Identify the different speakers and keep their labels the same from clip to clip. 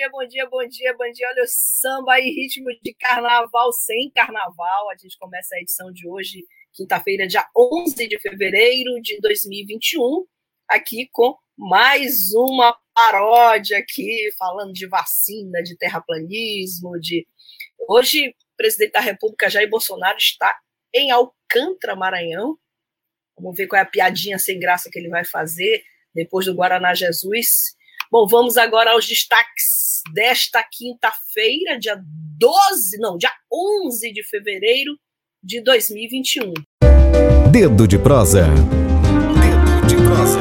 Speaker 1: Dia, bom dia, bom dia, bom dia. Olha o samba aí, ritmo de carnaval sem carnaval. A gente começa a edição de hoje, quinta-feira, dia 11 de fevereiro de 2021, aqui com mais uma paródia aqui, falando de vacina, de terraplanismo, de... Hoje, o presidente da República, Jair Bolsonaro, está em Alcântara, Maranhão. Vamos ver qual é a piadinha sem graça que ele vai fazer depois do Guaraná Jesus. Bom, vamos agora aos destaques desta quinta-feira, dia 12, não, dia 11 de fevereiro de 2021.
Speaker 2: Dedo de prosa. Dedo de prosa.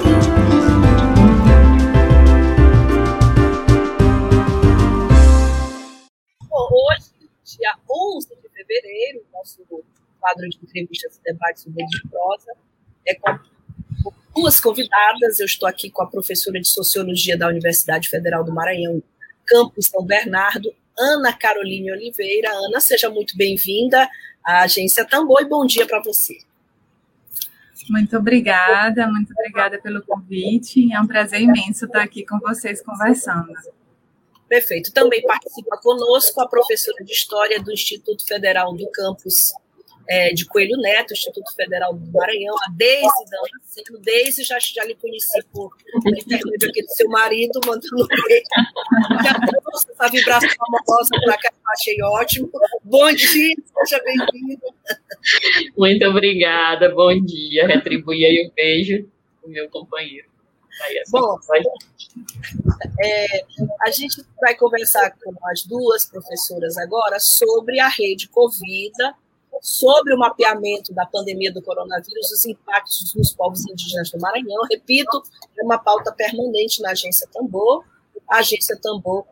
Speaker 1: Bom, hoje, dia 11 de fevereiro, nosso quadro de entrevistas e debates sobre Dedo de prosa é com duas convidadas. Eu estou aqui com a professora de Sociologia da Universidade Federal do Maranhão, Campus São Bernardo, Ana Caroline Oliveira. Ana, seja muito bem-vinda à Agência Tambor e bom dia para você.
Speaker 3: Muito obrigada, muito obrigada pelo convite. É um prazer imenso estar aqui com vocês conversando.
Speaker 1: Perfeito. Também participa conosco a professora de História do Instituto Federal do Campus é, de Coelho Neto, Instituto Federal do Maranhão, a Deise Damasceno. Deise, já, já lhe conheci por intermédio aqui do seu marido, mandando essa vibração amorosa para cá, achei ótimo. Bom dia, seja bem-vindo.
Speaker 4: Muito obrigada, bom dia. Retribui aí o um beijo do meu companheiro.
Speaker 1: Bom, é, a gente vai conversar com as duas professoras agora sobre a rede Covida, sobre o mapeamento da pandemia do coronavírus, os impactos nos povos indígenas do Maranhão. Repito, é uma pauta permanente na Agência Tambor. A Agência Tambor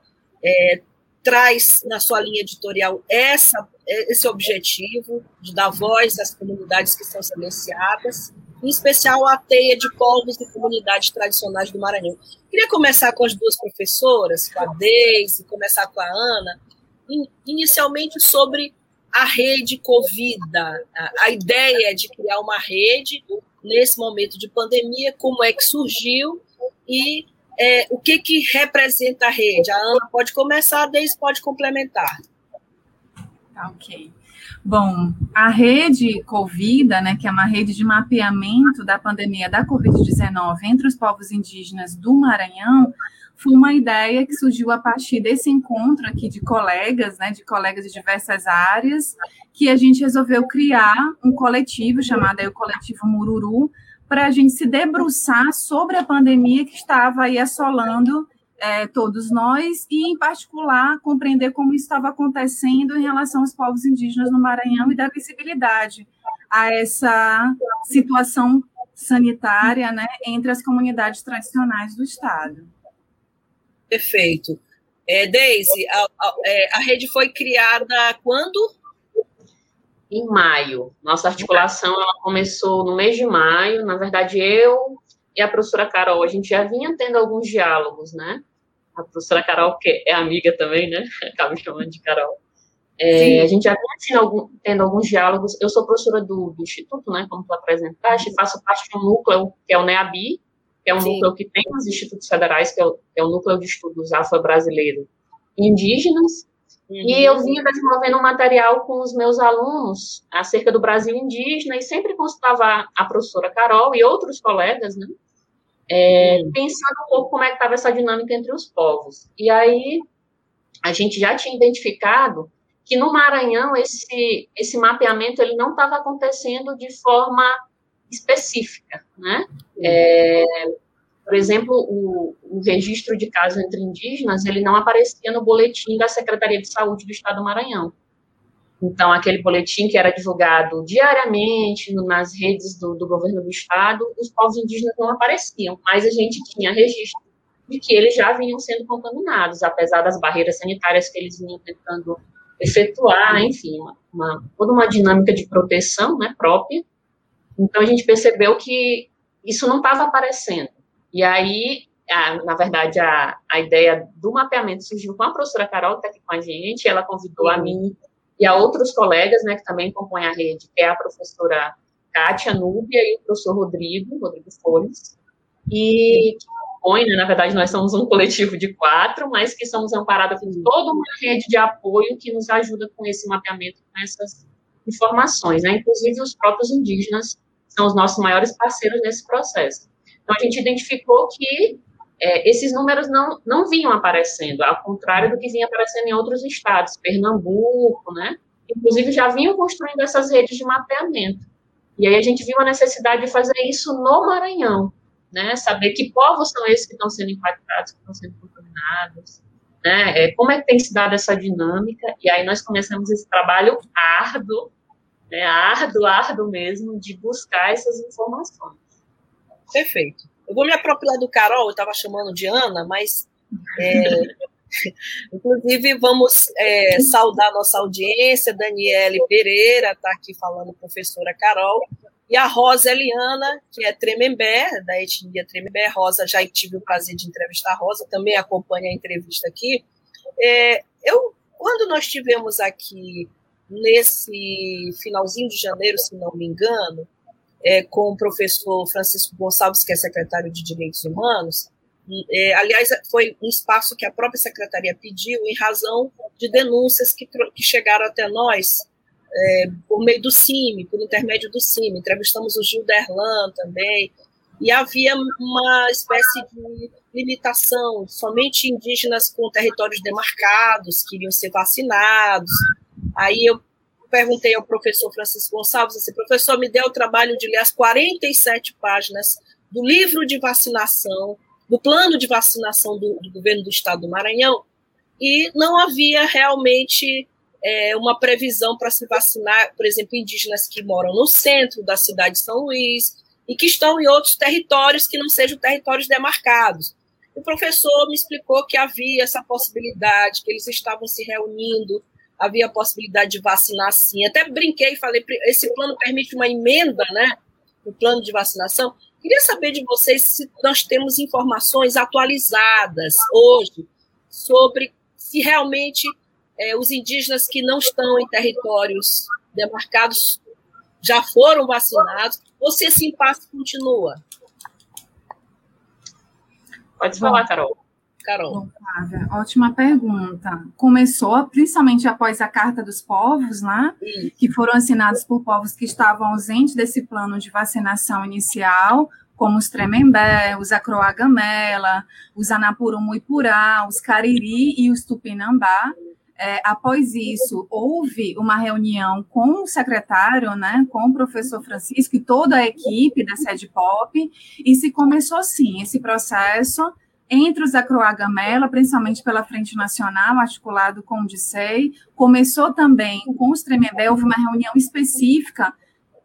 Speaker 1: é, traz na sua linha editorial essa, esse objetivo de dar voz às comunidades que são silenciadas, em especial a teia de povos e comunidades tradicionais do Maranhão. Queria começar com as duas professoras, com a Deise, começar com a Ana, inicialmente sobre a rede Covida, a, ideia de criar uma rede nesse momento de pandemia, como é que surgiu e é, o que, que representa a rede. A Ana pode começar, a Deise pode complementar.
Speaker 3: Tá, ok. Bom, a rede Covida, né, que é uma rede de mapeamento da pandemia da Covid-19 entre os povos indígenas do Maranhão, foi uma ideia que surgiu a partir desse encontro aqui de colegas, né, de colegas de diversas áreas, que a gente resolveu criar um coletivo chamado aí, o Coletivo Mururu, para a gente se debruçar sobre a pandemia que estava aí assolando é, todos nós e, em particular, compreender como isso estava acontecendo em relação aos povos indígenas no Maranhão e dar visibilidade a essa situação sanitária né, entre as comunidades tradicionais do Estado.
Speaker 1: Perfeito. É, Deise, a, a, é, a rede foi criada quando?
Speaker 4: Em maio. Nossa articulação ela começou no mês de maio. Na verdade, eu e a professora Carol, a gente já vinha tendo alguns diálogos, né? A professora Carol, que é amiga também, né? Acaba me chamando de Carol. É, a gente já vinha tendo, algum, tendo, alguns diálogos. Eu sou professora do, do Instituto, né? Como tu apresentaste, faço parte de um núcleo que é o NEABI, que é um Sim. núcleo que tem nos institutos federais, que é o, que é o núcleo de estudos afro-brasileiro indígenas, uhum. e eu vinha desenvolvendo um material com os meus alunos acerca do Brasil indígena, e sempre consultava a professora Carol e outros colegas, né, é, uhum. pensando um pouco como é que estava essa dinâmica entre os povos. E aí, a gente já tinha identificado que no Maranhão esse, esse mapeamento ele não estava acontecendo de forma específica, né? É, por exemplo, o, o, registro de casos entre indígenas, ele não aparecia no boletim da Secretaria de Saúde do Estado do Maranhão. Então, aquele boletim que era divulgado diariamente nas redes do, do governo do Estado, os povos indígenas não apareciam, mas a gente tinha registro de que eles já vinham sendo contaminados, apesar das barreiras sanitárias que eles vinham tentando efetuar, enfim, uma, uma, toda uma dinâmica de proteção né, própria. Então, a gente percebeu que isso não estava aparecendo. E aí, a, na verdade, a, a ideia do mapeamento surgiu com a professora Carol, que está aqui com a gente, ela convidou a mim e a outros colegas, né, que também compõem a rede, que é a professora Kátia Núbia e o professor Rodrigo, Rodrigo Flores, e que compõe, né, na verdade, nós somos um coletivo de quatro, mas que somos amparados por toda uma rede de apoio que nos ajuda com esse mapeamento, com essas informações, né, inclusive os próprios indígenas são os nossos maiores parceiros nesse processo. Então, a gente identificou que é, esses números não, não vinham aparecendo, ao contrário do que vinha aparecendo em outros estados, Pernambuco, né? Inclusive, já vinham construindo essas redes de mapeamento. E aí a gente viu a necessidade de fazer isso no Maranhão, né? Saber que povos são esses que estão sendo impactados, que estão sendo contaminados, né? É, como é que tem se dado essa dinâmica? E aí nós começamos esse trabalho árduo, né? Árduo, árduo mesmo, de buscar essas informações.
Speaker 1: Perfeito. Eu vou me apropriar do Carol, eu estava chamando de Ana, mas. É, inclusive, vamos é, saudar nossa audiência. Daniele Pereira está aqui falando, professora Carol. E a Rosa Eliana, que é Tremembé, da etnia Tremembé. Rosa, já tive o prazer de entrevistar a Rosa, também acompanha a entrevista aqui. É, eu, quando nós tivemos aqui nesse finalzinho de janeiro, se não me engano, é, com o professor Francisco Gonçalves, que é secretário de Direitos Humanos. É, aliás, foi um espaço que a própria secretaria pediu em razão de denúncias que, que chegaram até nós é, por meio do CIMI, por intermédio do CIMI. Entrevistamos o Gil Derlan também, e havia uma espécie de limitação, somente indígenas com territórios demarcados queriam ser vacinados. Aí eu perguntei ao professor Francisco Gonçalves, assim, professor, me deu o trabalho de ler as 47 páginas do livro de vacinação, do plano de vacinação do, do governo do estado do Maranhão, e não havia realmente é, uma previsão para se vacinar, por exemplo, indígenas que moram no centro da cidade de São Luís e que estão em outros territórios que não sejam territórios demarcados. O professor me explicou que havia essa possibilidade, que eles estavam se reunindo havia a possibilidade de vacinar sim. Até brinquei e falei, esse plano permite uma emenda, né? O plano de vacinação. Queria saber de vocês se nós temos informações atualizadas hoje sobre se realmente é, os indígenas que não estão em territórios demarcados já foram vacinados ou se esse impasse continua.
Speaker 4: Pode falar, Carol.
Speaker 1: Carol?
Speaker 3: Flávia, ótima pergunta. Começou principalmente após a Carta dos Povos, né? Que foram assinados por povos que estavam ausentes desse plano de vacinação inicial, como os Tremembé, os Acroagamela, os Anapurumuipurá, os Cariri e os Tupinambá. É, após isso, houve uma reunião com o secretário, né, com o professor Francisco e toda a equipe da Sede Pop, e se começou, sim, esse processo entre os Acroagamela, principalmente pela Frente Nacional, articulado com o DICEI, começou também com os Tremembé, houve uma reunião específica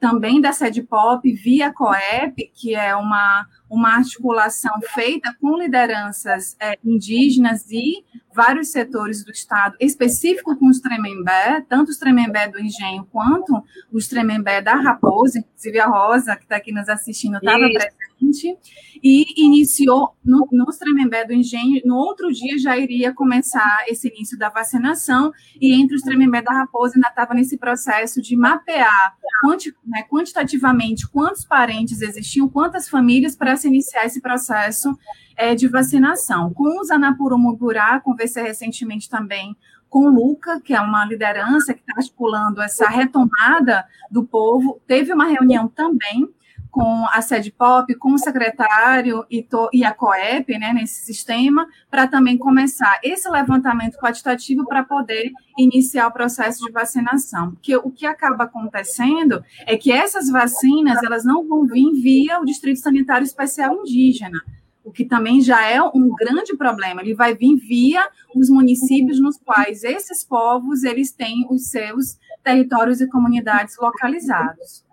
Speaker 3: também da Sede Pop via COEP, que é uma, uma articulação feita com lideranças é, indígenas e vários setores do Estado, específico com os Tremembé, tanto os Tremembé do Engenho quanto os Tremembé da Raposa, inclusive a Rosa, que está aqui nos assistindo, estava presente, e iniciou no, no Tremembé do Engenho, no outro dia já iria começar esse início da vacinação, e entre os Tremembé da Raposa ainda estava nesse processo de mapear quanti, né, quantitativamente quantos parentes existiam, quantas famílias para iniciar esse processo é, de vacinação. Com os Anapurumugurá, conversei recentemente também com o Luca, que é uma liderança que está articulando essa retomada do povo. Teve uma reunião também com a sede POP, com o secretário e, to, e a COEP, né, nesse sistema, para também começar esse levantamento quantitativo para poder iniciar o processo de vacinação. Porque o que acaba acontecendo é que essas vacinas, elas não vão vir via o Distrito Sanitário Especial Indígena, o que também já é um grande problema. Ele vai vir via os municípios nos quais esses povos eles têm os seus territórios e comunidades localizados.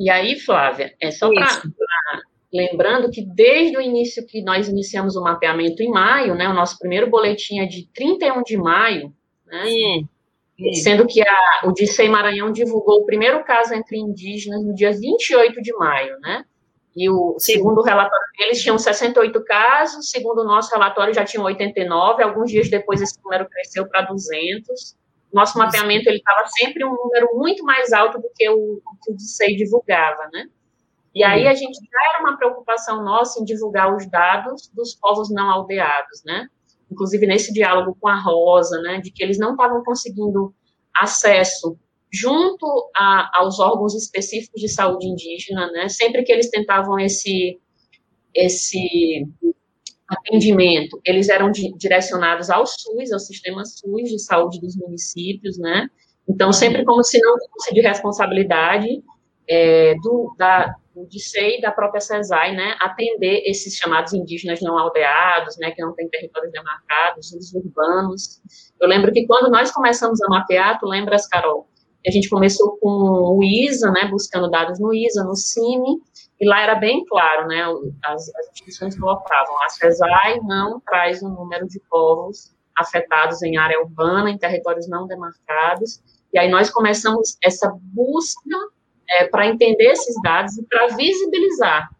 Speaker 4: E aí, Flávia, é só para lembrando que desde o início que nós iniciamos o mapeamento em maio, né, o nosso primeiro boletim é de 31 de maio, né, hum. sendo que a, o Dicei Maranhão divulgou o primeiro caso entre indígenas no dia 28 de maio, né, e o segundo o relatório deles tinham 68 casos, segundo o nosso relatório já tinham 89, alguns dias depois esse número cresceu para 200. Nosso mapeamento ele estava sempre um número muito mais alto do que o que o DICEI divulgava, né? E aí a gente já era uma preocupação nossa em divulgar os dados dos povos não aldeados, né? Inclusive nesse diálogo com a Rosa, né, de que eles não estavam conseguindo acesso junto a, aos órgãos específicos de saúde indígena, né? Sempre que eles tentavam esse esse atendimento, eles eram di direcionados ao SUS, ao sistema SUS de saúde dos municípios, né? Então, sempre como se não fosse de responsabilidade é, do, da, do DICEI da própria CESAI, né, atender esses chamados indígenas não aldeados, né, que não têm territórios demarcados, os urbanos. Eu lembro que quando nós começamos a mapear, tu lembras, Carol, a gente começou com o ISA, né, buscando dados no ISA, no CIMI, e lá era bem claro, né, as, as instituições colocavam, a CESAI não traz o um número de povos afetados em área urbana, em territórios não demarcados, e aí nós começamos essa busca é, para entender esses dados e para visibilizar,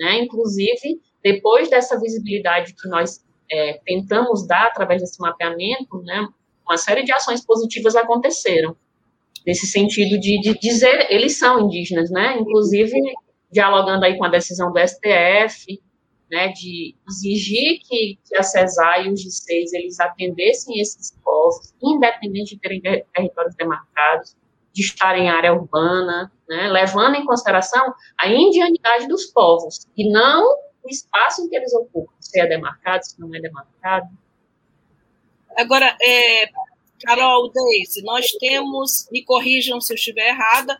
Speaker 4: né, inclusive, depois dessa visibilidade que nós é, tentamos dar através desse mapeamento, né, uma série de ações positivas aconteceram, nesse sentido de, de dizer, eles são indígenas, né, inclusive dialogando aí com a decisão do STF, né, de exigir que, que a CESAR e os G6 eles atendessem esses povos, independente de terem territórios demarcados, de estar em área urbana, né, levando em consideração a indianidade dos povos, e não o espaço em que eles ocupam, se é demarcado, se não é demarcado.
Speaker 1: Agora, é, Carol, Deise, nós temos, me corrijam se eu estiver errada,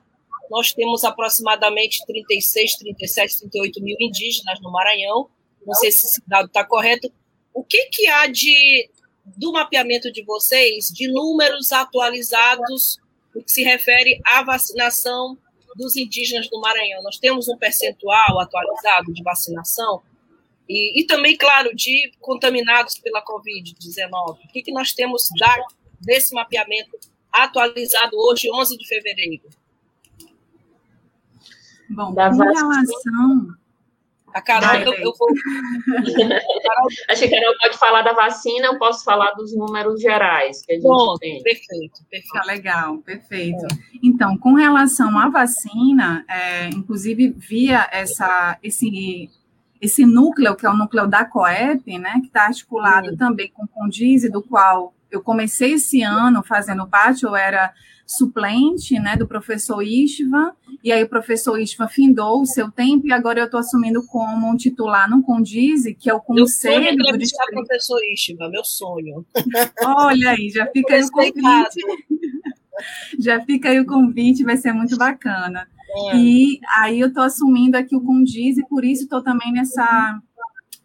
Speaker 1: nós temos aproximadamente 36, 37, 38 mil indígenas no Maranhão. Não sei se esse dado está correto. O que, que há de do mapeamento de vocês de números atualizados no que se refere à vacinação dos indígenas do Maranhão? Nós temos um percentual atualizado de vacinação e, e também, claro, de contaminados pela Covid-19. O que, que nós temos da, desse mapeamento atualizado hoje, 11 de fevereiro?
Speaker 3: Bom, da com relação.
Speaker 1: A Carol, eu, eu vou.
Speaker 4: Acho que a Carol pode falar da vacina, eu posso falar dos números gerais que a gente Bom, tem.
Speaker 1: Perfeito, perfeito.
Speaker 3: Tá legal, perfeito. É. Então, com relação à vacina, é, inclusive via essa, esse, esse núcleo, que é o núcleo da COEP, né, que está articulado Sim. também com o Condise, do qual eu comecei esse ano fazendo parte, eu era suplente né, do professor Istvan, e aí o professor Istvan findou o seu tempo, e agora eu estou assumindo como um titular no Condize, que é o conselho sonho é
Speaker 1: do distrito. professor Istvan, meu sonho.
Speaker 3: Olha aí, já fica aí o convite. já fica aí o convite, vai ser muito bacana. É. E aí eu estou assumindo aqui o Condize, por isso estou também nessa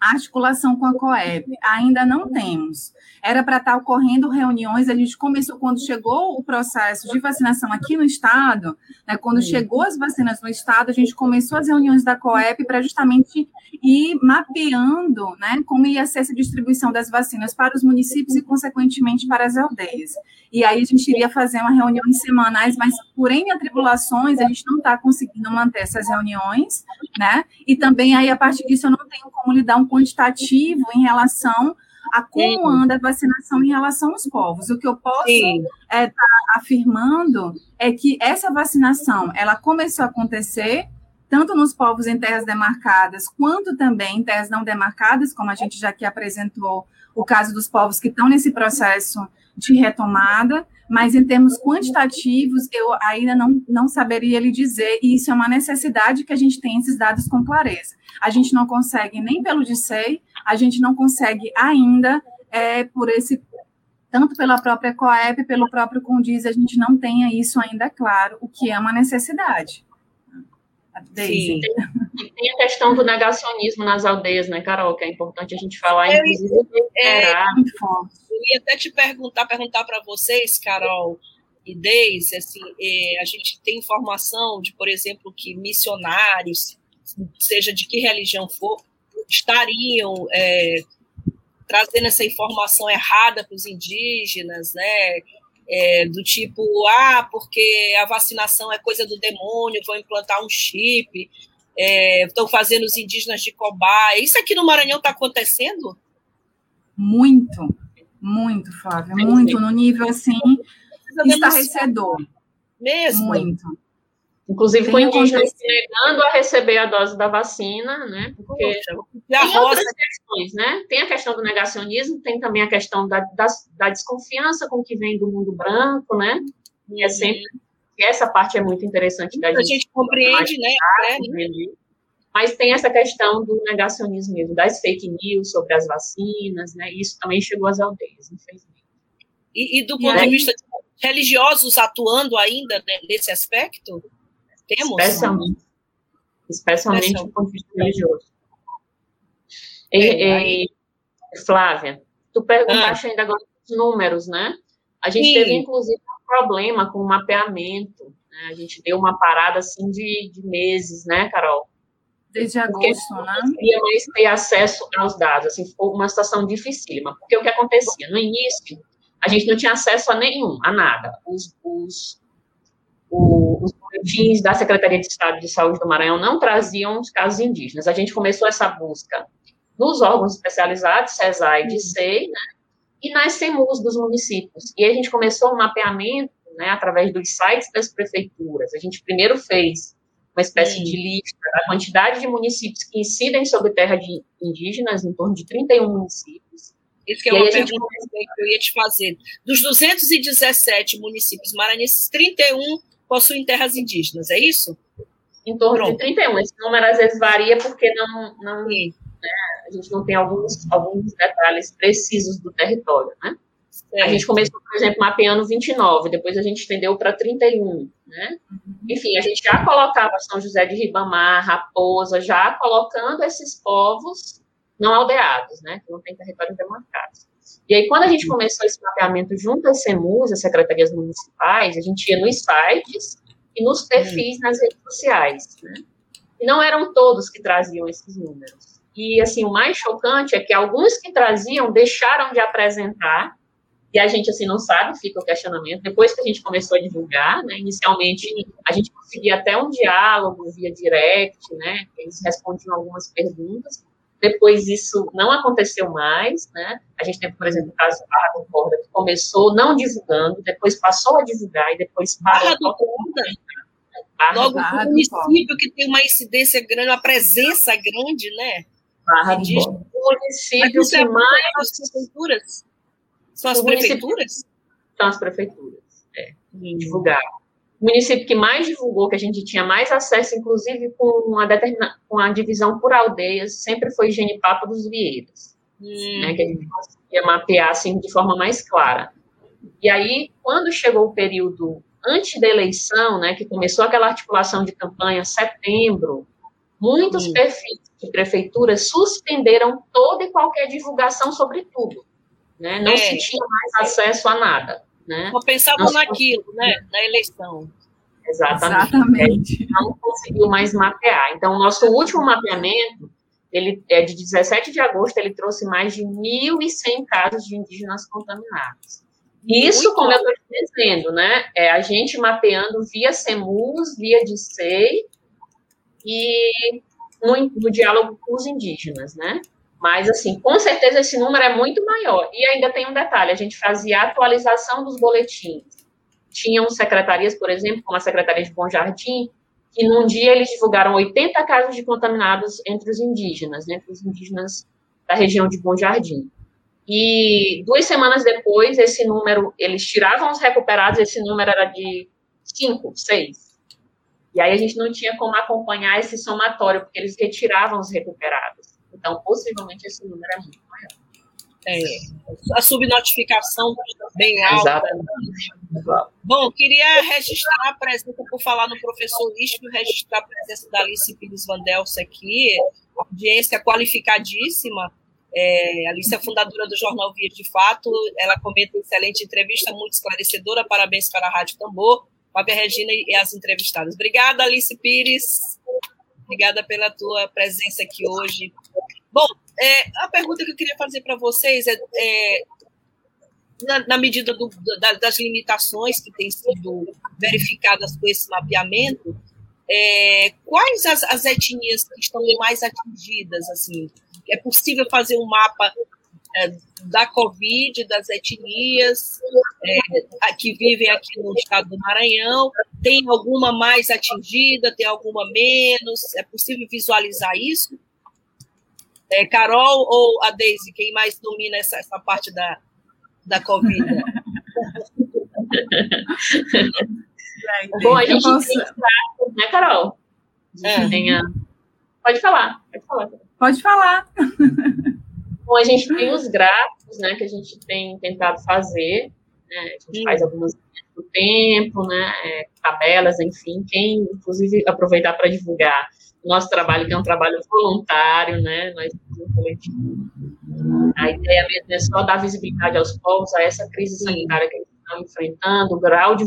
Speaker 3: articulação com a COEP. Ainda não temos era para estar tá ocorrendo reuniões. A gente começou quando chegou o processo de vacinação aqui no estado, né, quando chegou as vacinas no estado, a gente começou as reuniões da COEP para justamente ir mapeando né, como ia ser essa distribuição das vacinas para os municípios e, consequentemente, para as aldeias. E aí a gente iria fazer uma reunião em semanais, mas por N atribulações, a gente não está conseguindo manter essas reuniões, né? E também aí, a partir disso, eu não tenho como lhe dar um quantitativo em relação a como Sim. anda a vacinação em relação aos povos. O que eu posso estar é, tá afirmando é que essa vacinação ela começou a acontecer tanto nos povos em terras demarcadas, quanto também em terras não demarcadas, como a gente já aqui apresentou o caso dos povos que estão nesse processo de retomada, mas em termos quantitativos, eu ainda não, não saberia lhe dizer, e isso é uma necessidade que a gente tem esses dados com clareza. A gente não consegue nem pelo DICEI, a gente não consegue ainda é, por esse tanto pela própria COEP, pelo próprio Condiz, a gente não tenha isso ainda claro, o que é uma necessidade.
Speaker 4: Sim. Tem, tem a questão do negacionismo nas aldeias, né, Carol, que é importante a gente falar, inclusive,
Speaker 1: é, é, eu ia até te perguntar, perguntar para vocês, Carol e Deise, assim, é, a gente tem informação de, por exemplo, que missionários seja de que religião for, estariam é, trazendo essa informação errada para os indígenas, né? É, do tipo, ah, porque a vacinação é coisa do demônio, vão implantar um chip, estão é, fazendo os indígenas de cobaia. Isso aqui no Maranhão está acontecendo?
Speaker 3: Muito, muito, Flávia, muito, no nível assim, estarrecedor.
Speaker 1: Mesmo?
Speaker 3: Muito.
Speaker 4: Inclusive Tem com indígenas negando a receber a dose da vacina, né? Porque tem outras questões, né? Tem a questão do negacionismo, tem também a questão da, da, da desconfiança com que vem do mundo branco, né? E é sempre essa parte é muito interessante da
Speaker 1: gente. A gente compreende, né? É, né?
Speaker 4: Mas tem essa questão do negacionismo mesmo, das fake news sobre as vacinas, né? Isso também chegou às aldeias, infelizmente.
Speaker 1: E, e do ponto de vista de religiosos atuando ainda né, nesse aspecto?
Speaker 4: Temos? Especialmente. Especialmente do ponto de vista religioso. E, é, e, Flávia, tu perguntaste ah. ainda agora os números, né? A gente Sim. teve, inclusive, um problema com o mapeamento. Né? A gente deu uma parada, assim, de, de meses, né, Carol?
Speaker 3: Desde agosto, né?
Speaker 4: Não mais ter acesso aos dados, assim, foi uma situação dificílima. Porque o que acontecia? No início, a gente não tinha acesso a nenhum, a nada. Os, os, os boletins da Secretaria de Estado de Saúde do Maranhão não traziam os casos indígenas. A gente começou essa busca nos órgãos especializados, CESAI e DICEI, né, e nas CEMUs dos municípios. E a gente começou o um mapeamento né, através dos sites das prefeituras. A gente primeiro fez uma espécie Sim. de lista da quantidade de municípios que incidem sobre terra de indígenas, em torno de 31 municípios.
Speaker 1: Isso que é uma pergunta gente... que eu ia te fazer. Dos 217 municípios maranhenses, 31 possuem terras indígenas, é isso?
Speaker 4: Em torno Pronto. de 31. Esse número às vezes varia porque não, não né, a gente não tem alguns, alguns detalhes precisos do território, né? Certo. A gente começou, por exemplo, mapeando 29, depois a gente estendeu para 31, né? Uhum. Enfim, a gente já colocava São José de Ribamar, Raposa, já colocando esses povos não aldeados, né? Que não tem territórios demarcados. E aí, quando a gente começou esse mapeamento junto às CEMUs, as secretarias municipais, a gente ia nos sites e nos perfis nas redes sociais, né? E não eram todos que traziam esses números. E, assim, o mais chocante é que alguns que traziam deixaram de apresentar, e a gente, assim, não sabe, fica o questionamento. Depois que a gente começou a divulgar, né, inicialmente a gente conseguia até um diálogo via direct, né, eles respondiam algumas perguntas, depois isso não aconteceu mais, né? A gente tem, por exemplo, o caso Barra do Corda, que começou não divulgando, depois passou a divulgar e depois
Speaker 1: parou. Barra do Corda? Barra Logo, Barra um município que tem uma incidência grande, uma presença grande, né?
Speaker 4: Barra do Corda. Município que é mais... As
Speaker 1: prefeituras? São as prefeituras?
Speaker 4: São as prefeituras, é. Hum. Divulgaram o município que mais divulgou, que a gente tinha mais acesso, inclusive com a, determina, com divisão por aldeias, sempre foi Genipapo dos Vieiras, hum. né, que a gente conseguia mapear assim, de forma mais clara. E aí, quando chegou o período antes da eleição, né, que começou aquela articulação de campanha, setembro, muitos hum. perfis de prefeitura suspenderam toda e qualquer divulgação sobre tudo. Né? Não é. se tinha mais acesso a nada. Né?
Speaker 1: Só pensavam naquilo, né? Na eleição.
Speaker 4: Exatamente. Exatamente. Não conseguiu mais mapear. Então, o nosso último mapeamento, ele é de 17 de agosto, ele trouxe mais de 1.100 casos de indígenas contaminados. Isso, Muito como eu estou dizendo, né? É a gente mapeando via CEMUS, via DICEI e no, no diálogo com os indígenas, né? Mas, assim, com certeza esse número é muito maior. E ainda tem um detalhe: a gente fazia a atualização dos boletins. Tinham secretarias, por exemplo, como a Secretaria de Bom Jardim, que num dia eles divulgaram 80 casos de contaminados entre os indígenas, né, entre os indígenas da região de Bom Jardim. E duas semanas depois, esse número, eles tiravam os recuperados, esse número era de 5, 6. E aí a gente não tinha como acompanhar esse somatório, porque eles retiravam os recuperados. Então, possivelmente, esse número é muito maior. É,
Speaker 1: a subnotificação bem alta. Exatamente. Bom, queria registrar a presença, por falar no professor Lístico, registrar a presença da Alice Pires Vandelce aqui, audiência qualificadíssima. É, Alice é fundadora do jornal Via de Fato, ela comenta excelente entrevista, muito esclarecedora, parabéns para a Rádio Tambor, Fábia Regina e as entrevistadas. Obrigada, Alice Pires. Obrigada pela tua presença aqui hoje. Bom, é, a pergunta que eu queria fazer para vocês é, é na, na, medida do, da, das limitações que têm sido verificadas com esse mapeamento, é, quais as, as etnias que estão mais atingidas? Assim, é possível fazer um mapa é, da Covid, das etnias é, que vivem aqui no estado do Maranhão? Tem alguma mais atingida, tem alguma menos? É possível visualizar isso? É, Carol ou a Deise, quem mais domina essa, essa parte da, da Covid?
Speaker 4: Bom, a gente posso... tem, né, Carol? É. tem a... Pode falar, pode falar.
Speaker 3: Pode falar.
Speaker 4: Bom, a gente tem os gráficos, né, que a gente tem tentado fazer, né, a gente faz algumas do tempo, né, é, tabelas, enfim, quem, inclusive, aproveitar para divulgar o nosso trabalho, que é um trabalho voluntário, né, nós um coletivo. A ideia mesmo é só dar visibilidade aos povos a essa crise sanitária que eles estão enfrentando, o grau de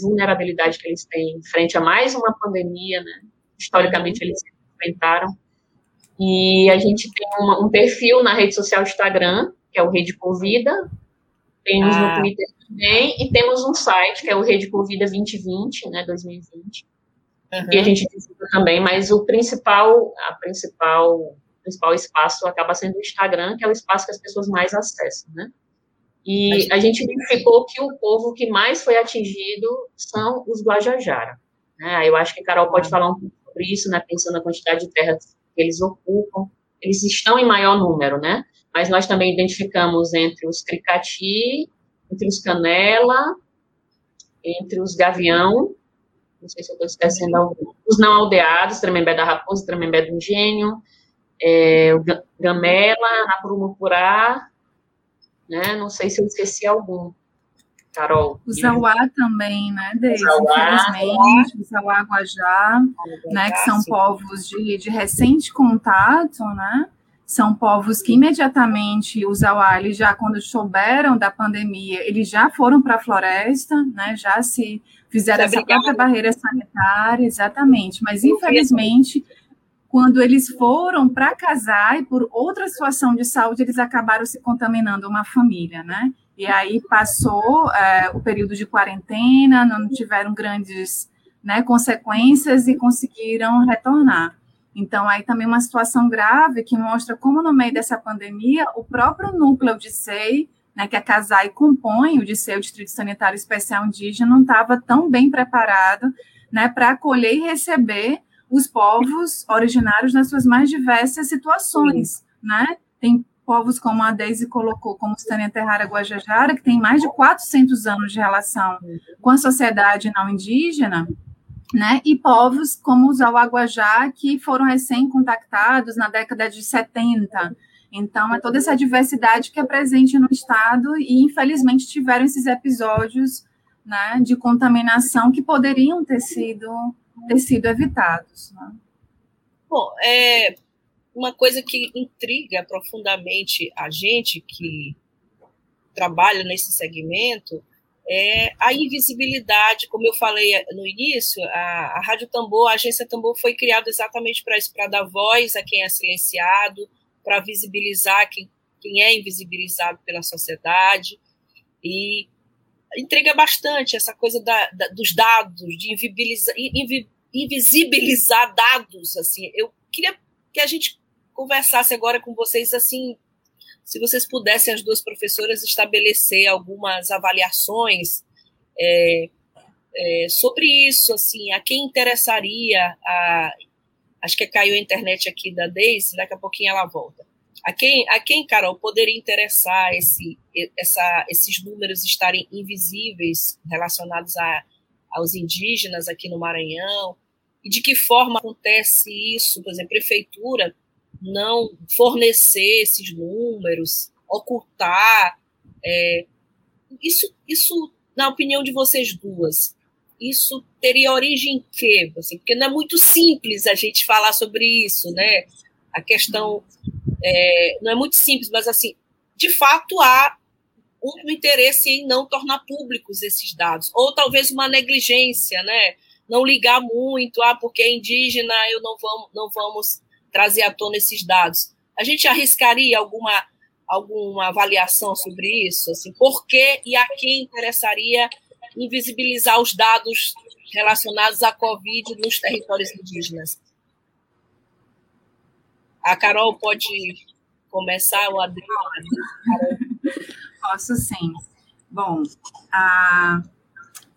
Speaker 4: vulnerabilidade que eles têm frente a mais uma pandemia, né, historicamente eles enfrentaram, e a gente tem uma, um perfil na rede social Instagram, que é o Rede Convida, temos ah. no Twitter também, e temos um site, que é o Rede Convida 2020, né, 2020, uhum. e a gente divulga também, mas o principal, a principal, o principal espaço acaba sendo o Instagram, que é o espaço que as pessoas mais acessam, né. E a gente identificou que o povo que mais foi atingido são os Guajajara. Né? Eu acho que a Carol pode falar um pouco sobre isso, né, pensando na quantidade de terras que eles ocupam, eles estão em maior número, né? Mas nós também identificamos entre os cricati, entre os canela, entre os gavião, não sei se eu estou esquecendo algum, os não aldeados, Tremembé da Raposa, Tremembé do Engenho, é, o Gamela, Napurumupurá, né? Não sei se eu esqueci algum. Carol.
Speaker 3: O Zauá também, né, Deise? Infelizmente, o Zauá Guajá, né, que são povos de, de recente contato, né? São povos que imediatamente os Zauá, eles já quando souberam da pandemia, eles já foram para a floresta, né? Já se fizeram essa própria barreira sanitária, exatamente. Mas infelizmente, quando eles foram para casar e por outra situação de saúde, eles acabaram se contaminando uma família, né? E aí passou é, o período de quarentena, não tiveram grandes né, consequências e conseguiram retornar. Então, aí também uma situação grave que mostra como, no meio dessa pandemia, o próprio núcleo de SEI, né, que a CASAI compõe, o de SEI, o Distrito Sanitário Especial Indígena, não estava tão bem preparado né, para acolher e receber os povos originários nas suas mais diversas situações. Né? Tem povos como a Deise colocou, como Stânia Terrara Guajajara, que tem mais de 400 anos de relação com a sociedade não indígena, né? E povos como os Auaguajá, que foram recém-contactados na década de 70. Então, é toda essa diversidade que é presente no Estado e, infelizmente, tiveram esses episódios né, de contaminação que poderiam ter sido, ter sido evitados. Né?
Speaker 1: Bom, é, uma coisa que intriga profundamente a gente que trabalha nesse segmento é a invisibilidade, como eu falei no início, a, a Rádio Tambor, a agência Tambor foi criada exatamente para isso, para dar voz a quem é silenciado, para visibilizar quem, quem é invisibilizado pela sociedade, e intriga bastante essa coisa da, da, dos dados, de invisibilizar, invisibilizar dados, assim, eu queria que a gente conversasse agora com vocês assim, se vocês pudessem, as duas professoras, estabelecer algumas avaliações é, é, sobre isso, assim, a quem interessaria, a, acho que caiu a internet aqui da Daisy, daqui a pouquinho ela volta. A quem, a quem Carol, poderia interessar esse, essa, esses números estarem invisíveis relacionados a, aos indígenas aqui no Maranhão? E de que forma acontece isso? Por exemplo, prefeitura não fornecer esses números, ocultar. É, isso, isso, na opinião de vocês duas, isso teria origem em quê? Assim, porque não é muito simples a gente falar sobre isso, né? A questão é, não é muito simples, mas assim, de fato há um interesse em não tornar públicos esses dados, ou talvez uma negligência, né? não ligar muito, ah, porque é indígena, eu não vamos, não vamos trazer à tona esses dados. A gente arriscaria alguma, alguma avaliação sobre isso? Assim, por que e a quem interessaria invisibilizar os dados relacionados à Covid nos territórios indígenas? A Carol pode começar, o Adriano?
Speaker 3: Posso sim. Bom, a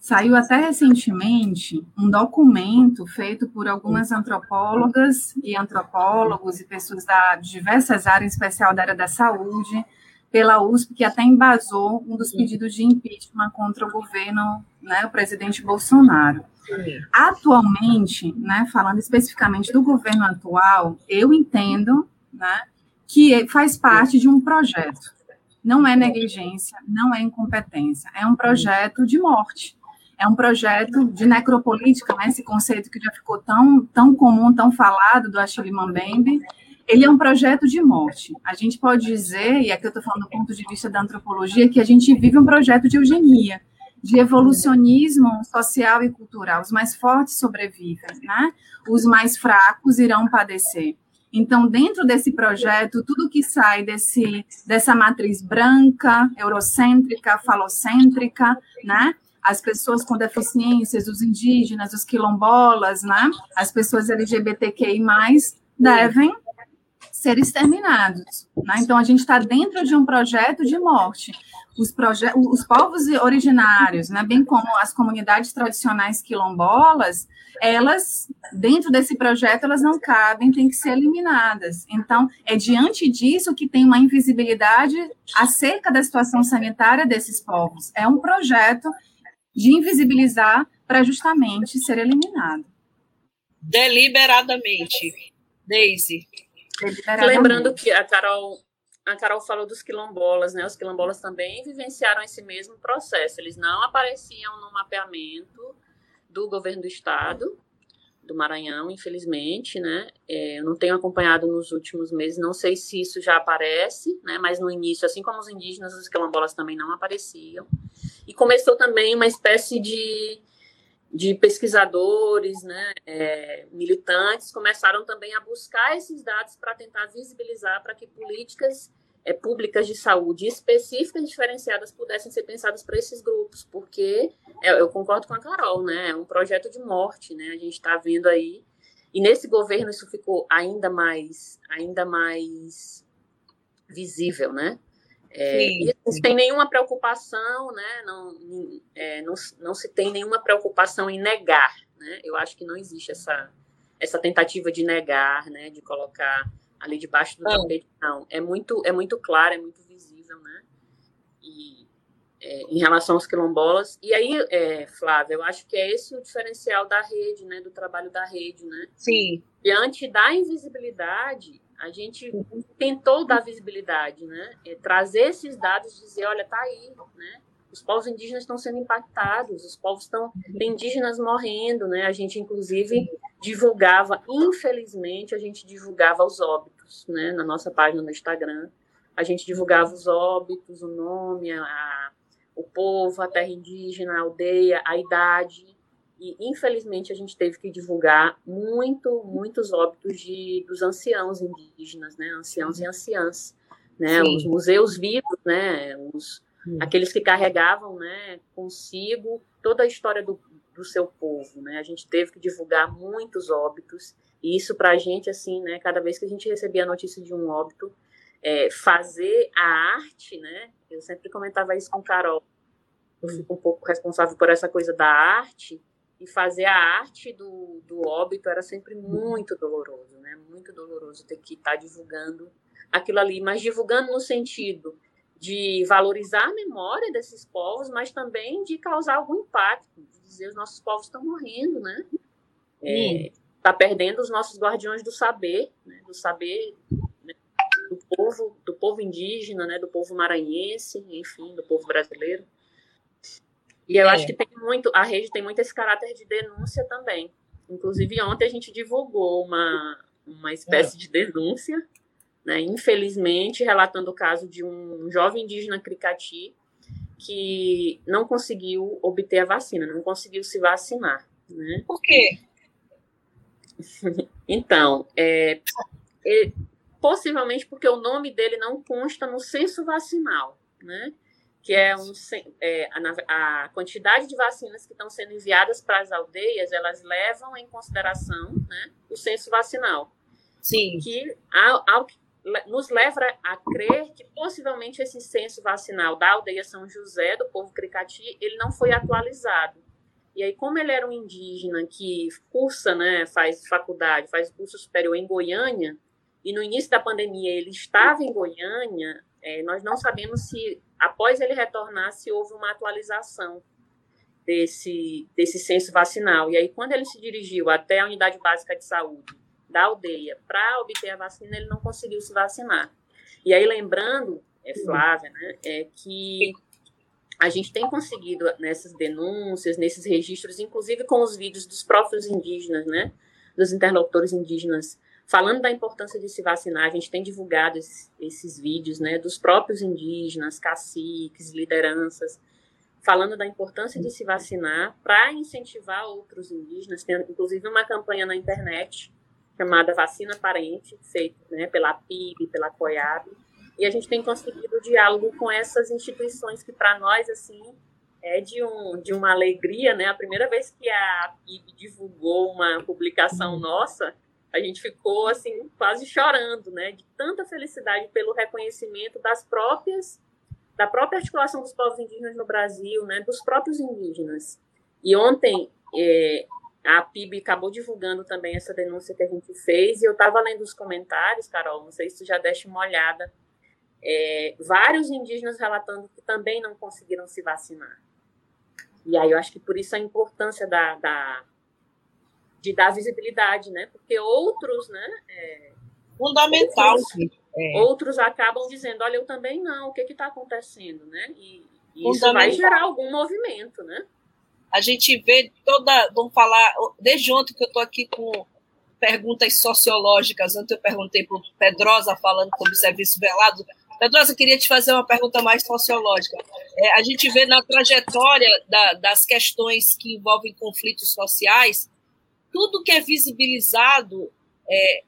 Speaker 3: Saiu até recentemente um documento feito por algumas antropólogas e antropólogos e pessoas da diversas áreas, em especial da área da saúde, pela USP, que até embasou um dos pedidos de impeachment contra o governo, né, o presidente Bolsonaro. Atualmente, né, falando especificamente do governo atual, eu entendo né, que faz parte de um projeto. Não é negligência, não é incompetência, é um projeto de morte é um projeto de necropolítica, né, esse conceito que já ficou tão, tão comum, tão falado do Achille Mbembe, ele é um projeto de morte. A gente pode dizer, e aqui eu estou falando do ponto de vista da antropologia, que a gente vive um projeto de eugenia, de evolucionismo social e cultural. Os mais fortes sobrevivem, né? Os mais fracos irão padecer. Então, dentro desse projeto, tudo que sai desse, dessa matriz branca, eurocêntrica, falocêntrica, né? As pessoas com deficiências, os indígenas, os quilombolas, né? as pessoas LGBTQI+, devem ser exterminados. Né? Então, a gente está dentro de um projeto de morte. Os, os povos originários, né, bem como as comunidades tradicionais quilombolas, elas, dentro desse projeto, elas não cabem, têm que ser eliminadas. Então, é diante disso que tem uma invisibilidade acerca da situação sanitária desses povos. É um projeto de invisibilizar para justamente ser eliminado.
Speaker 1: Deliberadamente. Daisy.
Speaker 4: Deliberadamente. Lembrando que a Carol, a Carol falou dos quilombolas, né? Os quilombolas também vivenciaram esse mesmo processo. Eles não apareciam no mapeamento do governo do estado, do Maranhão, infelizmente, né? É, eu não tenho acompanhado nos últimos meses, não sei se isso já aparece, né? Mas no início, assim como os indígenas, os quilombolas também não apareciam. E começou também uma espécie de, de pesquisadores, né, é, militantes, começaram também a buscar esses dados para tentar visibilizar para que políticas é, públicas de saúde específicas diferenciadas pudessem ser pensadas para esses grupos, porque é, eu concordo com a Carol, né? É um projeto de morte, né? A gente está vendo aí e nesse governo isso ficou ainda mais, ainda mais visível, né? É, não se tem nenhuma preocupação, né? Não, é, não, não se tem nenhuma preocupação em negar, né? Eu acho que não existe essa, essa tentativa de negar, né? De colocar ali debaixo do tapete, não. É muito, é muito claro, é muito visível, né? E é, em relação aos quilombolas. E aí, é, Flávia, eu acho que é esse o diferencial da rede, né? Do trabalho da rede, né?
Speaker 1: Sim.
Speaker 4: Diante da invisibilidade, a gente tentou dar visibilidade, né? É, trazer esses dados, dizer, olha, tá aí, né? Os povos indígenas estão sendo impactados, os povos estão, indígenas morrendo, né? A gente inclusive divulgava, infelizmente, a gente divulgava os óbitos, né? Na nossa página no Instagram, a gente divulgava os óbitos, o nome, a, o povo, a terra indígena, a aldeia, a idade, e, infelizmente, a gente teve que divulgar muito, muitos óbitos de, dos anciãos indígenas, né? Anciãos e anciãs, né? Sim. Os museus vivos, né? Os, aqueles que carregavam, né? Consigo toda a história do, do seu povo, né? A gente teve que divulgar muitos óbitos, e isso para a gente, assim, né? Cada vez que a gente recebia a notícia de um óbito, é, fazer a arte, né? Eu sempre comentava isso com Carol. Eu fico um pouco responsável por essa coisa da arte, e fazer a arte do, do óbito era sempre muito doloroso, né? Muito doloroso ter que estar tá divulgando aquilo ali, mas divulgando no sentido de valorizar a memória desses povos, mas também de causar algum impacto, de dizer os nossos povos estão morrendo, né? É, tá perdendo os nossos guardiões do saber, né? do saber né? do povo, do povo indígena, né? Do povo maranhense, enfim, do povo brasileiro. E eu é. acho que tem muito, a rede tem muito esse caráter de denúncia também. Inclusive, ontem a gente divulgou uma, uma espécie é. de denúncia, né, infelizmente, relatando o caso de um jovem indígena Cricati que não conseguiu obter a vacina, não conseguiu se vacinar. Né?
Speaker 1: Por quê?
Speaker 4: então, é, é, possivelmente porque o nome dele não consta no censo vacinal, né? Que é, um, é a, a, quantidade de vacinas que estão sendo enviadas para as aldeias, elas levam em consideração né, o censo vacinal.
Speaker 1: Sim.
Speaker 4: Que ao, ao, nos leva a crer que possivelmente esse censo vacinal da aldeia São José, do povo Cricati, ele não foi atualizado. E aí, como ele era um indígena que cursa, né, faz faculdade, faz curso superior em Goiânia, e no início da pandemia ele estava em Goiânia, é, nós não sabemos se, após ele retornar, se houve uma atualização desse, desse censo vacinal. E aí, quando ele se dirigiu até a unidade básica de saúde da aldeia para obter a vacina, ele não conseguiu se vacinar. E aí, lembrando, é, Flávia, né, é que a gente tem conseguido nessas denúncias, nesses registros, inclusive com os vídeos dos próprios indígenas, né, dos interlocutores indígenas falando da importância de se vacinar, a gente tem divulgado esses, esses vídeos, né, dos próprios indígenas, caciques, lideranças, falando da importância de se vacinar para incentivar outros indígenas. Tem inclusive uma campanha na internet chamada Vacina Parente, feita né, pela PIB, pela COIAB, e a gente tem conseguido diálogo com essas instituições que para nós assim é de, um, de uma alegria, né? A primeira vez que a PIB divulgou uma publicação nossa, a gente ficou assim quase chorando, né, de tanta felicidade pelo reconhecimento das próprias da própria articulação dos povos indígenas no Brasil, né, dos próprios indígenas. E ontem é, a PIB acabou divulgando também essa denúncia que a gente fez e eu estava lendo os comentários, Carol, não sei se tu já deste uma olhada, é, vários indígenas relatando que também não conseguiram se vacinar. E aí eu acho que por isso a importância da, da de dar visibilidade, né? Porque outros, né? É,
Speaker 1: Fundamental.
Speaker 4: Outros, é. outros, acabam dizendo, olha, eu também não, o que está acontecendo, né? E, e isso vai gerar algum movimento, né?
Speaker 1: A gente vê toda, vamos falar, desde ontem que eu estou aqui com perguntas sociológicas, ontem eu perguntei para o Pedrosa falando sobre serviço velado, Pedrosa, queria te fazer uma pergunta mais sociológica. É, a gente vê na trajetória da, das questões que envolvem conflitos sociais, tudo que é visibilizado é,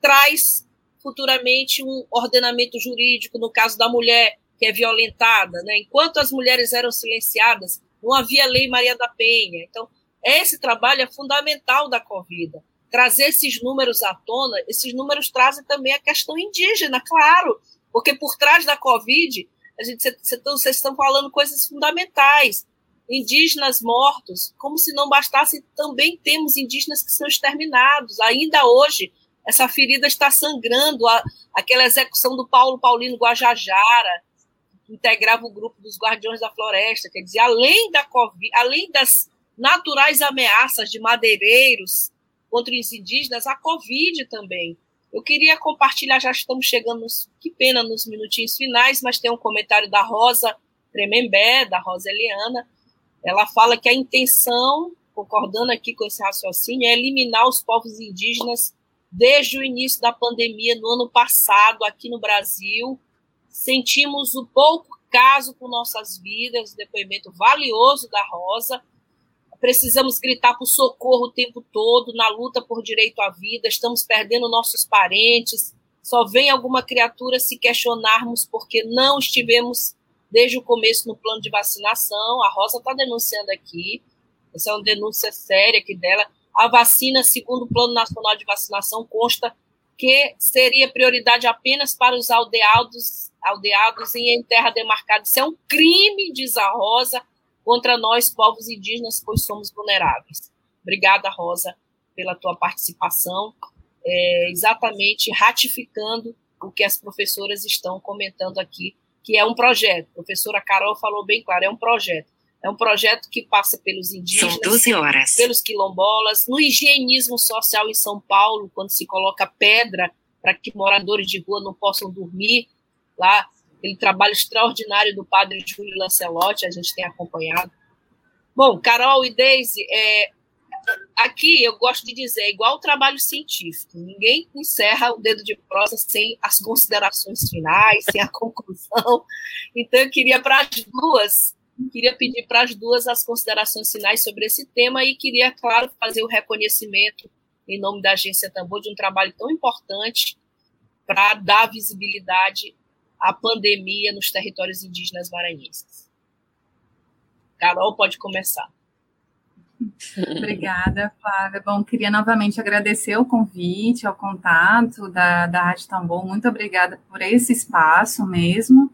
Speaker 1: traz futuramente um ordenamento jurídico, no caso da mulher que é violentada. Né? Enquanto as mulheres eram silenciadas, não havia lei Maria da Penha. Então, esse trabalho é fundamental da Covid. Trazer esses números à tona, esses números trazem também a questão indígena, claro, porque por trás da Covid, a gente, vocês estão falando coisas fundamentais indígenas mortos, como se não bastasse, também temos indígenas que são exterminados. Ainda hoje, essa ferida está sangrando. A, aquela execução do Paulo Paulino Guajajara, que integrava o grupo dos Guardiões da Floresta, quer dizer, além da COVID, além das naturais ameaças de madeireiros contra os indígenas, a Covid também. Eu queria compartilhar, já estamos chegando, nos, que pena, nos minutinhos finais, mas tem um comentário da Rosa Tremembé, da Rosa Eliana, ela fala que a intenção, concordando aqui com esse raciocínio, é eliminar os povos indígenas desde o início da pandemia no ano passado aqui no Brasil. Sentimos o pouco caso com nossas vidas, depoimento valioso da Rosa. Precisamos gritar por socorro o tempo todo na luta por direito à vida. Estamos perdendo nossos parentes. Só vem alguma criatura se questionarmos porque não estivemos desde o começo no plano de vacinação. A Rosa está denunciando aqui, essa é uma denúncia séria aqui dela. A vacina, segundo o Plano Nacional de Vacinação, consta que seria prioridade apenas para os aldeados, aldeados em terra demarcada. Isso é um crime, diz a Rosa, contra nós, povos indígenas, pois somos vulneráveis. Obrigada, Rosa, pela tua participação, é, exatamente ratificando o que as professoras estão comentando aqui que é um projeto. A professora Carol falou bem claro, é um projeto. É um projeto que passa pelos indígenas,
Speaker 5: São 12 horas.
Speaker 1: pelos quilombolas, no higienismo social em São Paulo, quando se coloca pedra para que moradores de rua não possam dormir lá. Aquele trabalho extraordinário do padre Júlio Lancelotti, a gente tem acompanhado. Bom, Carol e Deise, é, aqui eu gosto de dizer, é igual o trabalho científico. Ninguém encerra o dedo de prosa sem as considerações finais, sem a conclusão. Então, eu queria para as duas Queria pedir para as duas as considerações finais sobre esse tema e queria, claro, fazer o reconhecimento, em nome da Agência Tambor, de um trabalho tão importante para dar visibilidade à pandemia nos territórios indígenas maranhenses. Carol, pode começar.
Speaker 3: Obrigada, Flávia. Bom, queria novamente agradecer o convite, o contato da, da Rádio Tambor. Muito obrigada por esse espaço mesmo.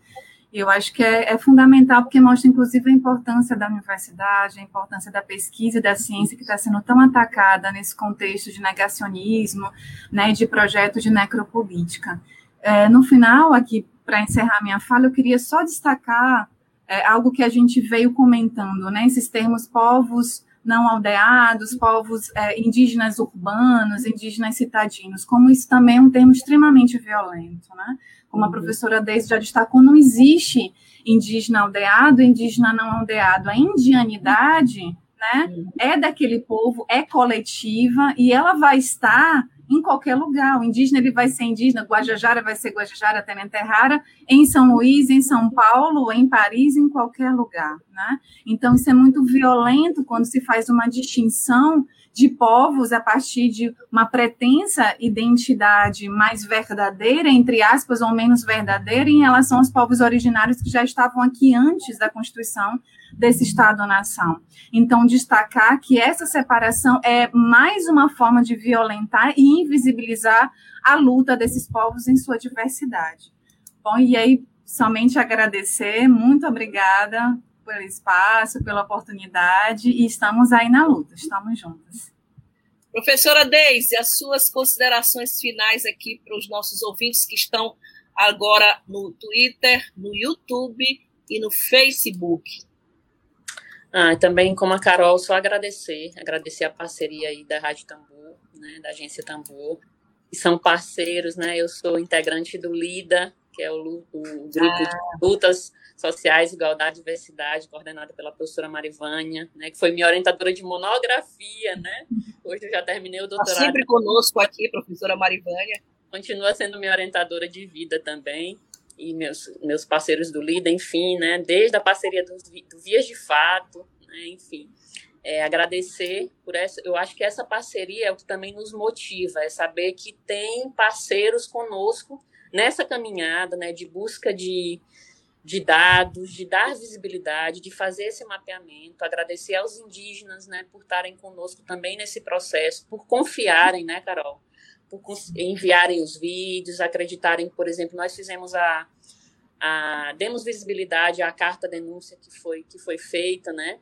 Speaker 3: Eu acho que é, é, fundamental porque mostra, inclusive, a importância da universidade, a importância da pesquisa e da ciência que está sendo tão atacada nesse contexto de negacionismo, né, de projeto de necropolítica. É, no final, aqui, para encerrar minha fala, eu queria só destacar é, algo que a gente veio comentando, né, esses termos povos não aldeados, povos é, indígenas urbanos, indígenas citadinos, como isso também é um termo extremamente violento, né? Como a uhum. professora Deise já destacou, não existe indígena aldeado, indígena não aldeado. A indianidade né, uhum. é daquele povo, é coletiva, e ela vai estar em qualquer lugar. O indígena ele vai ser indígena, Guajajara vai ser Guajajara, Tenenterrara, em São Luís, em São Paulo, em Paris, em qualquer lugar. Né? Então, isso é muito violento quando se faz uma distinção de povos a partir de uma pretensa identidade mais verdadeira, entre aspas, ou menos verdadeira, em relação aos povos originários que já estavam aqui antes da constituição desse Estado-nação. Então, destacar que essa separação é mais uma forma de violentar e invisibilizar a luta desses povos em sua diversidade. Bom, e aí, somente agradecer, muito obrigada pelo espaço, pela oportunidade, e estamos aí na luta, estamos juntas.
Speaker 1: Professora Deise, as suas considerações finais aqui para os nossos ouvintes que estão agora no Twitter, no YouTube e no Facebook.
Speaker 4: Ah, também, como a Carol, só agradecer, agradecer a parceria aí da Rádio Tambor, né, da agência Tambor, que são parceiros, né, eu sou integrante do LIDA, que é o, o grupo ah. de lutas sociais, igualdade e diversidade, coordenado pela professora Marivânia, né, que foi minha orientadora de monografia, né, hoje eu já terminei o tá doutorado.
Speaker 1: Está sempre conosco aqui, professora Marivânia.
Speaker 4: Continua sendo minha orientadora de vida também, e meus, meus parceiros do LIDA, enfim, né, desde a parceria do, do Vias de Fato, né, enfim, é, agradecer por essa, eu acho que essa parceria é o que também nos motiva, é saber que tem parceiros conosco nessa caminhada, né, de busca de, de dados, de dar visibilidade, de fazer esse mapeamento, agradecer aos indígenas, né, por estarem conosco também nesse processo, por confiarem, né, Carol, por enviarem os vídeos, acreditarem, por exemplo, nós fizemos a, a demos visibilidade à carta denúncia que foi que foi feita, né,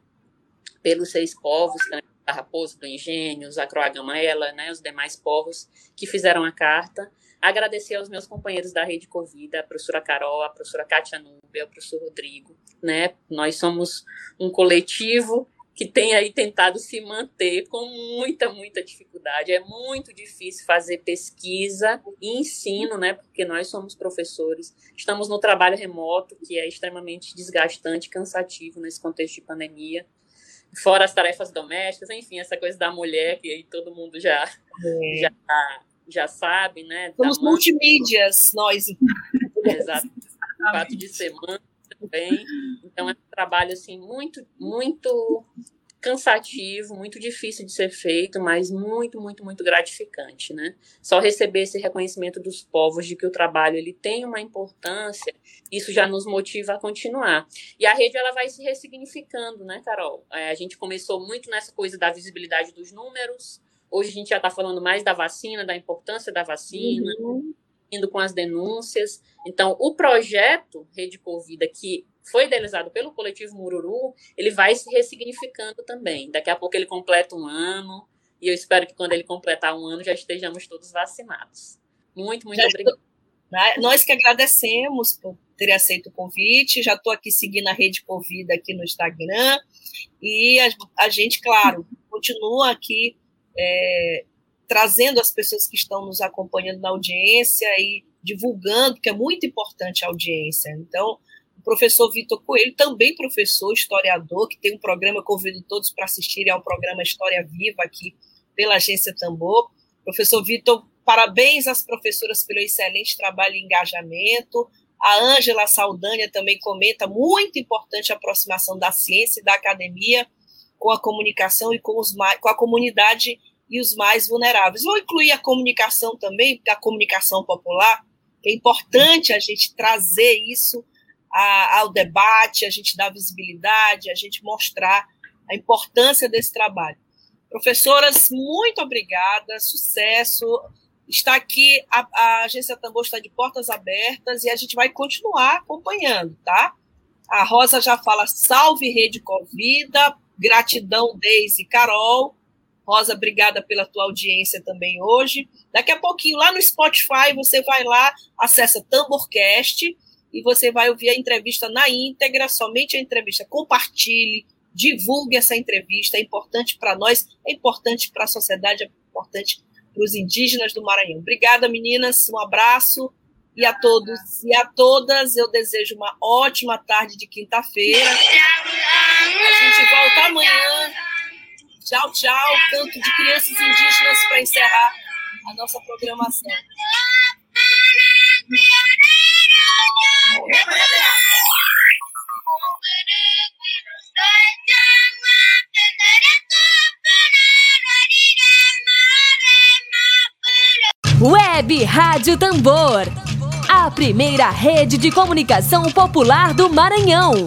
Speaker 4: pelos seis povos, né, a Raposa do Engenho, a Croagamela, né, os demais povos que fizeram a carta. Agradecer aos meus companheiros da Rede Covid, a professora Carol, a professora Kátia Nubia, o professor Rodrigo, né? Nós somos um coletivo que tem aí tentado se manter com muita, muita dificuldade. É muito difícil fazer pesquisa e ensino, né? Porque nós somos professores, estamos no trabalho remoto, que é extremamente desgastante, cansativo nesse contexto de pandemia. Fora as tarefas domésticas, enfim, essa coisa da mulher que aí todo mundo já, é. já, já sabe, né?
Speaker 1: Somos multimídias, nós.
Speaker 4: Exato. O fato de ser mãe também. Então é um trabalho assim muito, muito cansativo, muito difícil de ser feito, mas muito, muito, muito gratificante, né? Só receber esse reconhecimento dos povos de que o trabalho ele tem uma importância, isso já nos motiva a continuar. E a rede ela vai se ressignificando, né, Carol? É, a gente começou muito nessa coisa da visibilidade dos números. Hoje a gente já está falando mais da vacina, da importância da vacina. Uhum indo com as denúncias. Então, o projeto Rede Covida, que foi idealizado pelo coletivo Mururu, ele vai se ressignificando também. Daqui a pouco ele completa um ano, e eu espero que quando ele completar um ano já estejamos todos vacinados. Muito, muito obrigada.
Speaker 1: Né? Nós que agradecemos por ter aceito o convite, já estou aqui seguindo a Rede Covida aqui no Instagram, e a, a gente, claro, continua aqui é, trazendo as pessoas que estão nos acompanhando na audiência e divulgando, que é muito importante a audiência. Então, o professor Vitor Coelho, também professor, historiador, que tem um programa, convido todos para assistirem ao programa História Viva aqui pela Agência Tambor. Professor Vitor, parabéns às professoras pelo excelente trabalho e engajamento, A Ângela Saldanha também comenta, muito importante a aproximação da ciência e da academia com a comunicação e com, os mais, com a comunidade e os mais vulneráveis. Vou incluir a comunicação também, porque a comunicação popular, é importante a gente trazer isso a, ao debate, a gente dar visibilidade, a gente mostrar a importância desse trabalho. Professoras, muito obrigada, sucesso. Está aqui, a, a Agência Tambor está de portas abertas e a gente vai continuar acompanhando, tá? A Rosa já fala salve Rede Covida, gratidão Deise Carol. Rosa, obrigada pela tua audiência também hoje. Daqui a pouquinho, lá no Spotify, você vai lá, acessa Tamborcast e você vai ouvir a entrevista na íntegra, somente a entrevista. Compartilhe, divulgue essa entrevista, é importante para nós, é importante para a sociedade, é importante para os indígenas do Maranhão. Obrigada, meninas, um abraço e a todos e a todas eu desejo uma ótima tarde de quinta-feira. A gente volta amanhã. Tchau, tchau. Canto de crianças indígenas para encerrar a nossa programação.
Speaker 5: Web Rádio Tambor. A primeira rede de comunicação popular do Maranhão.